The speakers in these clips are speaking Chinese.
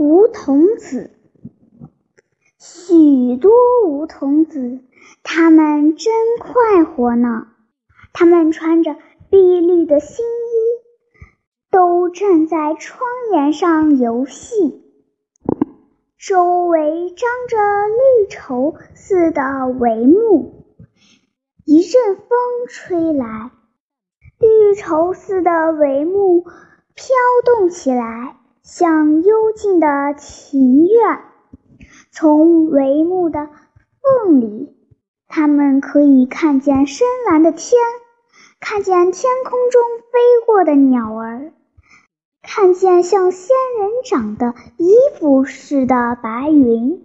梧桐子，许多梧桐子，他们真快活呢。他们穿着碧绿的新衣，都站在窗沿上游戏。周围张着绿绸似的帷幕，一阵风吹来，绿绸似的帷幕飘动起来，像幽静的庭院。从帷幕的缝里，他们可以看见深蓝的天，看见天空中飞过的鸟儿。看见像仙人掌的衣服似的白云，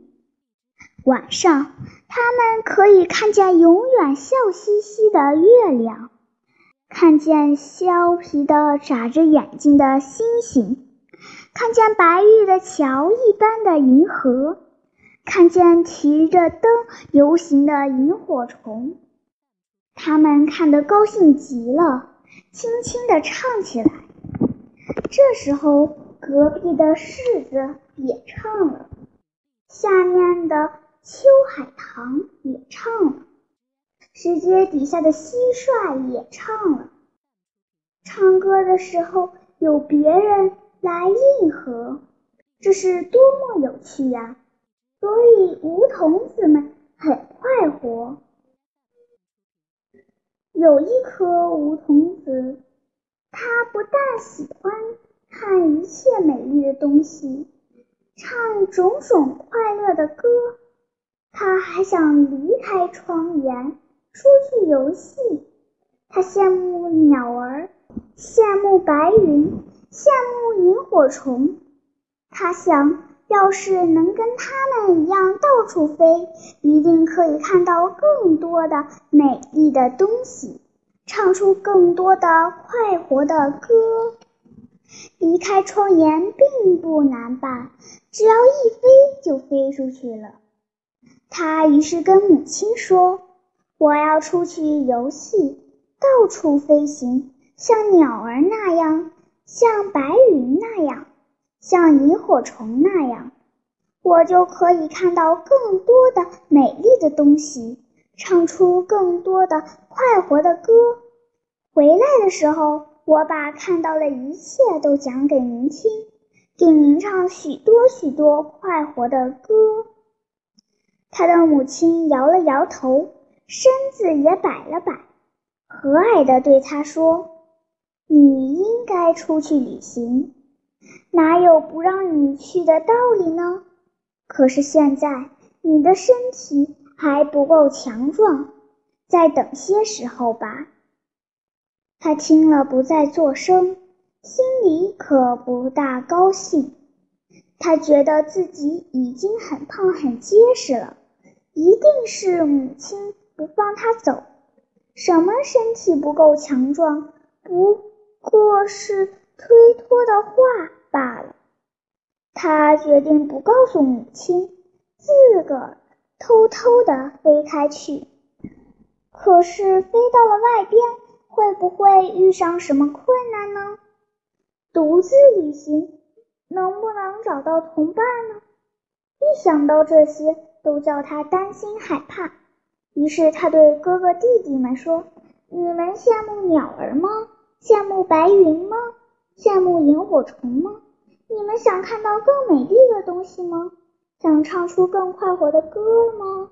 晚上他们可以看见永远笑嘻嘻的月亮，看见削皮的眨着眼睛的星星，看见白玉的桥一般的银河，看见提着灯游行的萤火虫。他们看得高兴极了，轻轻地唱起来。这时候，隔壁的柿子也唱了，下面的秋海棠也唱了，石阶底下的蟋蟀也唱了。唱歌的时候有别人来应和，这是多么有趣呀！所以梧桐子们很快活。有一颗梧桐子，它不但喜欢。看一切美丽的东西，唱种种快乐的歌。它还想离开窗沿，出去游戏。他羡慕鸟儿，羡慕白云，羡慕萤火虫。他想要是能跟他们一样到处飞，一定可以看到更多的美丽的东西，唱出更多的快活的歌。离开窗沿并不难办，只要一飞就飞出去了。他于是跟母亲说：“我要出去游戏，到处飞行，像鸟儿那样，像白云那样，像萤火虫那样，我就可以看到更多的美丽的东西，唱出更多的快活的歌。回来的时候。”我把看到的一切都讲给您听，给您唱许多许多快活的歌。他的母亲摇了摇头，身子也摆了摆，和蔼地对他说：“你应该出去旅行，哪有不让你去的道理呢？可是现在你的身体还不够强壮，再等些时候吧。”他听了不再作声，心里可不大高兴。他觉得自己已经很胖很结实了，一定是母亲不放他走。什么身体不够强壮，不不过是推脱的话罢了。他决定不告诉母亲，自个儿偷偷地飞开去。可是飞到了外边。会不会遇上什么困难呢？独自旅行能不能找到同伴呢？一想到这些，都叫他担心害怕。于是他对哥哥弟弟们说：“你们羡慕鸟儿吗？羡慕白云吗？羡慕萤火虫吗？你们想看到更美丽的东西吗？想唱出更快活的歌吗？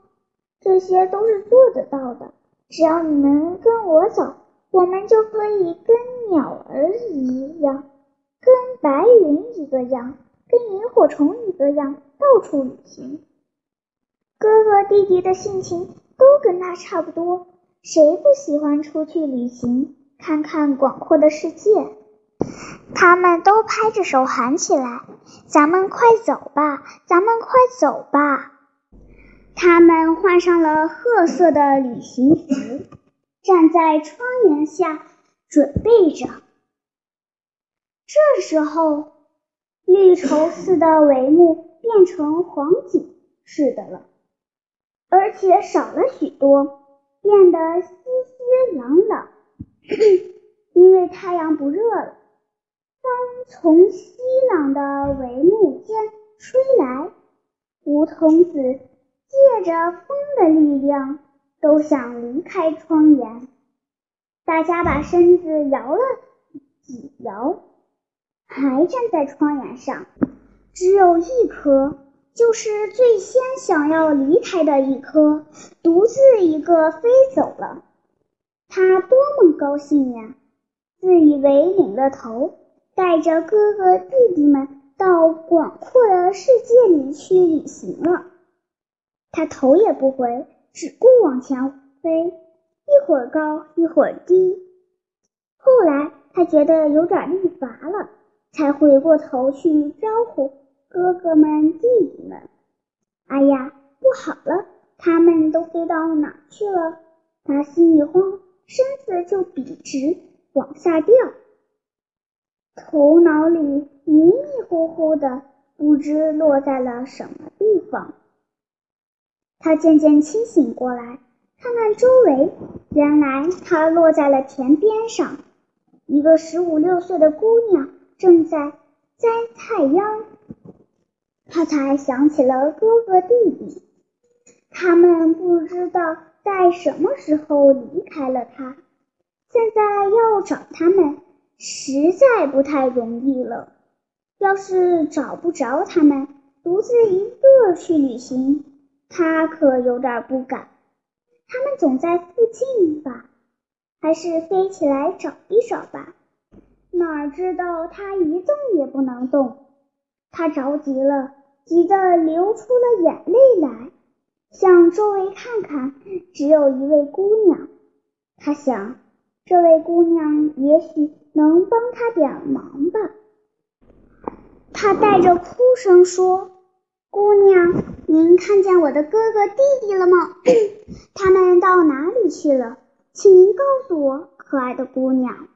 这些都是做得到的，只要你们跟我走。”我们就可以跟鸟儿一样，跟白云一个样，跟萤火虫一个样，到处旅行。哥哥弟弟的性情都跟他差不多，谁不喜欢出去旅行，看看广阔的世界？他们都拍着手喊起来：“咱们快走吧，咱们快走吧！”他们换上了褐色的旅行服。站在窗檐下准备着。这时候，绿绸似的帷幕变成黄锦似的了，而且少了许多，变得稀稀朗朗。因为太阳不热了，风从西朗的帷幕间吹来，梧桐子借着风的力量，都想离开窗沿。大家把身子摇了几摇，还站在窗沿上。只有一颗，就是最先想要离开的一颗，独自一个飞走了。他多么高兴呀！自以为领了头，带着哥哥弟弟们到广阔的世界里去旅行了。他头也不回，只顾往前飞，一会儿高，一会儿低。后来他觉得有点力乏了，才回过头去招呼。哥哥们、弟弟们，哎呀，不好了！他们都飞到哪去了？他心里慌，身子就笔直往下掉，头脑里迷迷糊糊的，不知落在了什么地方。他渐渐清醒过来，看看周围，原来他落在了田边上。一个十五六岁的姑娘正在摘菜秧。他才想起了哥哥弟弟，他们不知道在什么时候离开了他，现在要找他们实在不太容易了。要是找不着他们，独自一个去旅行，他可有点不敢。他们总在附近吧？还是飞起来找一找吧？哪知道他一动也不能动，他着急了。急得流出了眼泪来，向周围看看，只有一位姑娘。他想，这位姑娘也许能帮他点忙吧。他带着哭声说：“姑娘，您看见我的哥哥弟弟了吗？他们到哪里去了？请您告诉我，可爱的姑娘。”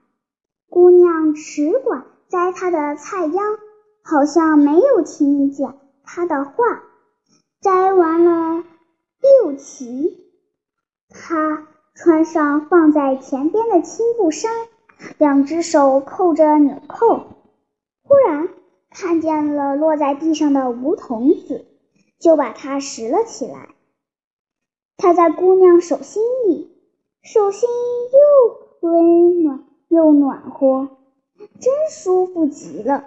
姑娘只管摘她的菜秧，好像没有听见。他的话，摘完了六齐，他穿上放在前边的青布衫，两只手扣着纽扣。忽然看见了落在地上的梧桐子，就把它拾了起来。他在姑娘手心里，手心又温暖又暖和，真舒服极了。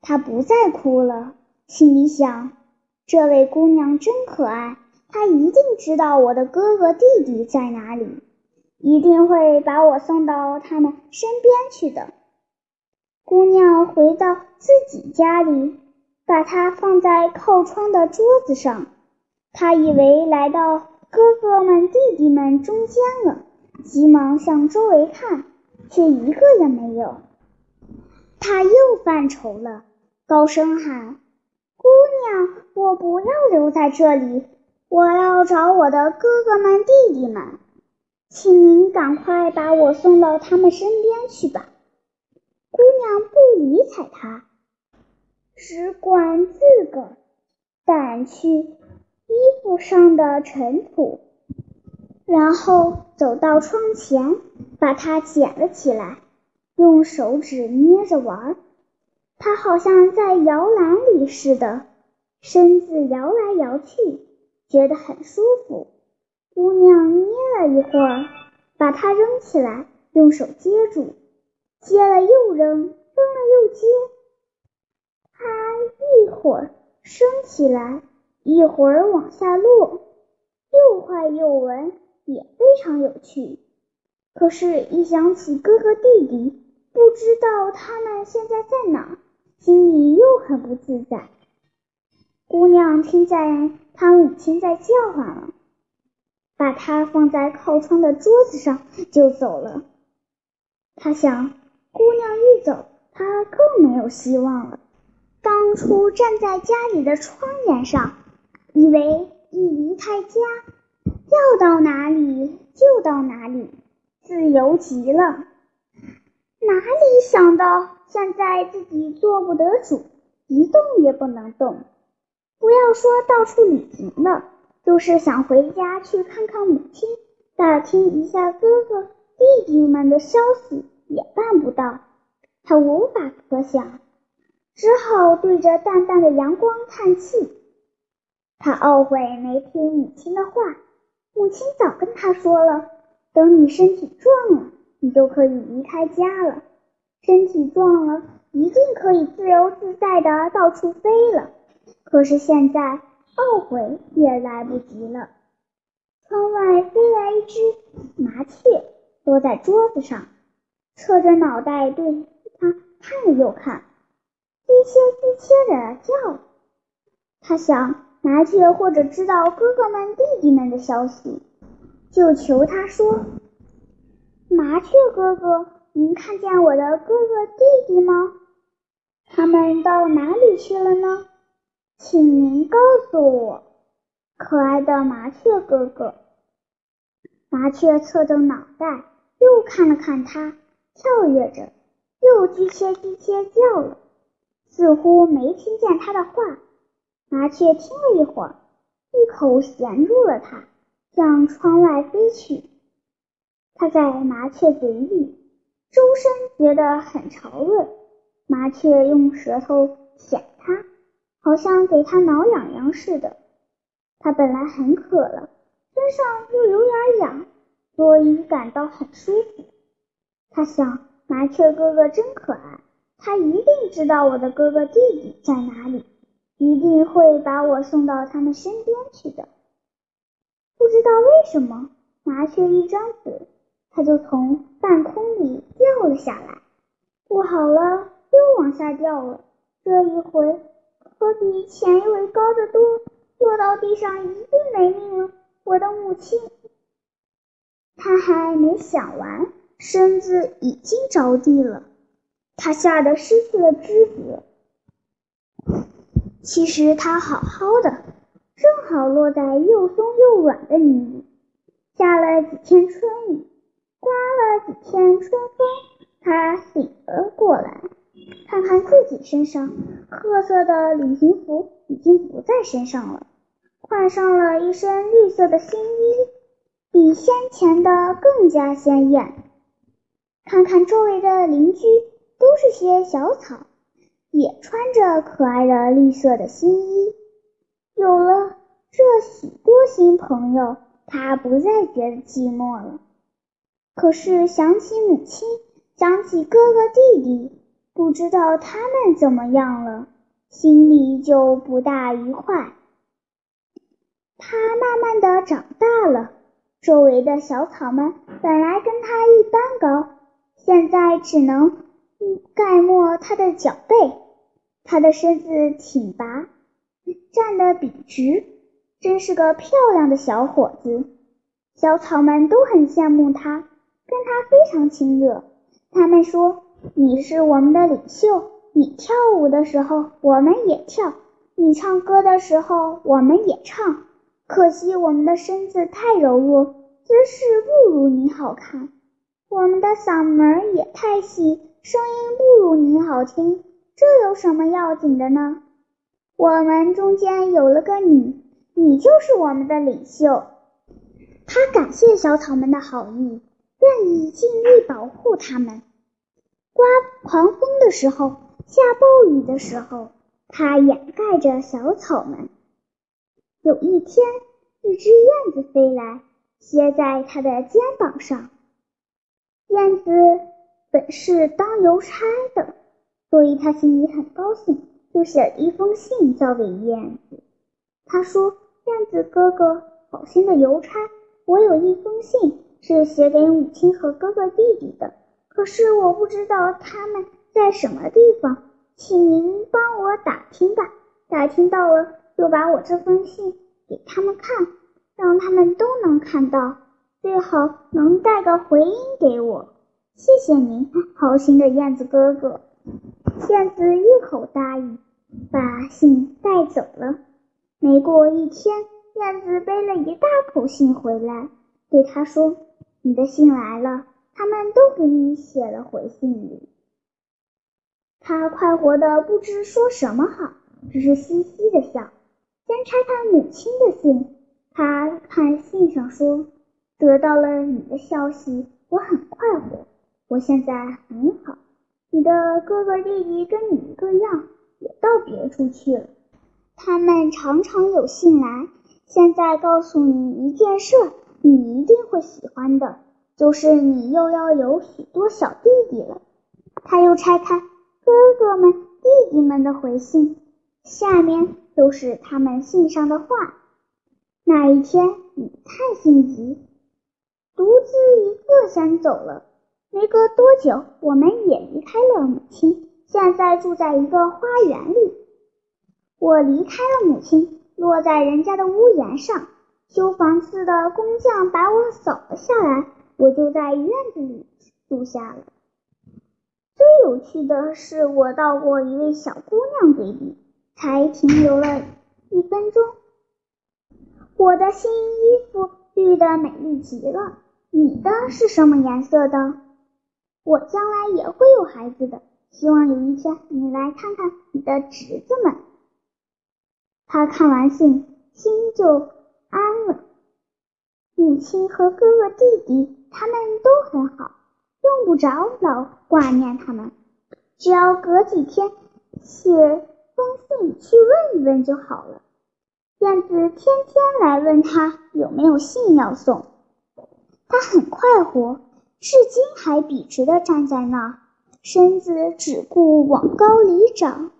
他不再哭了。心里想，这位姑娘真可爱，他一定知道我的哥哥弟弟在哪里，一定会把我送到他们身边去的。姑娘回到自己家里，把它放在靠窗的桌子上。她以为来到哥哥们弟弟们中间了，急忙向周围看，却一个也没有。她又犯愁了，高声喊。姑娘，我不要留在这里，我要找我的哥哥们、弟弟们，请您赶快把我送到他们身边去吧。姑娘不理睬他，只管自个掸去衣服上的尘土，然后走到窗前，把它捡了起来，用手指捏着玩儿。他好像在摇篮里似的，身子摇来摇去，觉得很舒服。姑娘捏了一会儿，把它扔起来，用手接住，接了又扔，扔了又接。它一会儿升起来，一会儿往下落，又快又稳，也非常有趣。可是，一想起哥哥弟弟，不知道他们现在在哪。心里又很不自在。姑娘听见她母亲在叫唤了，把它放在靠窗的桌子上就走了。她想，姑娘一走，她更没有希望了。当初站在家里的窗沿上，以为一离开家，要到哪里就到哪里，自由极了。哪里想到？现在自己做不得主，一动也不能动。说到处旅行了，就是想回家去看看母亲，打听一下哥哥弟弟们的消息，也办不到。他无法可想，只好对着淡淡的阳光叹气。他懊悔没听母亲的话，母亲早跟他说了，等你身体壮了，你就可以离开家了。身体壮了，一定可以自由自在的到处飞了。可是现在懊悔也来不及了。窗外飞来一只麻雀，落在桌子上，侧着脑袋对他看了又看，叽切叽切的叫。他想，麻雀或者知道哥哥们弟弟们的消息，就求他说：“麻雀哥哥，您看见我的哥哥弟弟吗？他们到哪里去了呢？请您告诉我，可爱的麻雀哥哥。”麻雀侧着脑袋，又看了看他，跳跃着，又叽切叽切叫了，似乎没听见他的话。麻雀听了一会儿，一口衔住了它，向窗外飞去。它在麻雀嘴里，周身觉得很潮润。麻雀用舌头舔它，好像给他挠痒痒似的。他本来很渴了。身上又有点痒，所以感到很舒服。他想，麻雀哥哥真可爱，他一定知道我的哥哥弟弟在哪里，一定会把我送到他们身边去的。不知道为什么，麻雀一张嘴，它就从半空里掉了下来。不好了，又往下掉了。这一回可比前一回高得多，落到地上一定没命了。我的母亲，他还没想完，身子已经着地了。他吓得失去了知觉。其实他好好的，正好落在又松又软的泥里。下了几天春雨，刮了几天春风，他醒了过来，看看自己身上褐色的旅行服已经不在身上了。换上了一身绿色的新衣，比先前的更加鲜艳。看看周围的邻居，都是些小草，也穿着可爱的绿色的新衣。有了这许多新朋友，他不再觉得寂寞了。可是想起母亲，想起哥哥弟弟，不知道他们怎么样了，心里就不大愉快。他慢慢的长大了，周围的小草们本来跟他一般高，现在只能盖没他的脚背。他的身子挺拔，站得笔直，真是个漂亮的小伙子。小草们都很羡慕他，跟他非常亲热。他们说：“你是我们的领袖，你跳舞的时候我们也跳，你唱歌的时候我们也唱。”可惜我们的身子太柔弱，姿势不如你好看；我们的嗓门也太细，声音不如你好听。这有什么要紧的呢？我们中间有了个你，你就是我们的领袖。他感谢小草们的好意，愿意尽力保护他们。刮狂风的时候，下暴雨的时候，它掩盖着小草们。有一天，一只燕子飞来，歇在他的肩膀上。燕子本是当邮差的，所以他心里很高兴，就写了一封信交给燕子。他说：“燕子哥哥，好心的邮差，我有一封信是写给母亲和哥哥弟弟的，可是我不知道他们在什么地方，请您帮我打听吧。打听到了。”就把我这封信给他们看，让他们都能看到，最好能带个回音给我。谢谢您，好心的燕子哥哥。燕子一口答应，把信带走了。没过一天，燕子背了一大口信回来，对他说：“你的信来了，他们都给你写了回信里。”他快活的不知说什么好，只是嘻嘻的笑。先拆开母亲的信，他看信上说：“得到了你的消息，我很快活。我现在很好。你的哥哥弟弟跟你一个样，也到别处去了。他们常常有信来。现在告诉你一件事，你一定会喜欢的，就是你又要有许多小弟弟了。他又拆开哥哥们、弟弟们的回信，下面都是他们信上的话。那一天，你太心急，独自一个先走了。没隔多久，我们也离开了母亲，现在住在一个花园里。我离开了母亲。落在人家的屋檐上，修房子的工匠把我扫了下来，我就在院子里住下了。最有趣的是，我到过一位小姑娘嘴里，才停留了一分钟。我的新衣服绿的美丽极了，你的是什么颜色的？我将来也会有孩子的，希望有一天你来看看你的侄子们。他看完信，心就安了。母亲和哥哥弟弟他们都很好，用不着老挂念他们，只要隔几天写封信去问一问就好了。燕子天天来问他有没有信要送，他很快活，至今还笔直地站在那儿，身子只顾往高里长。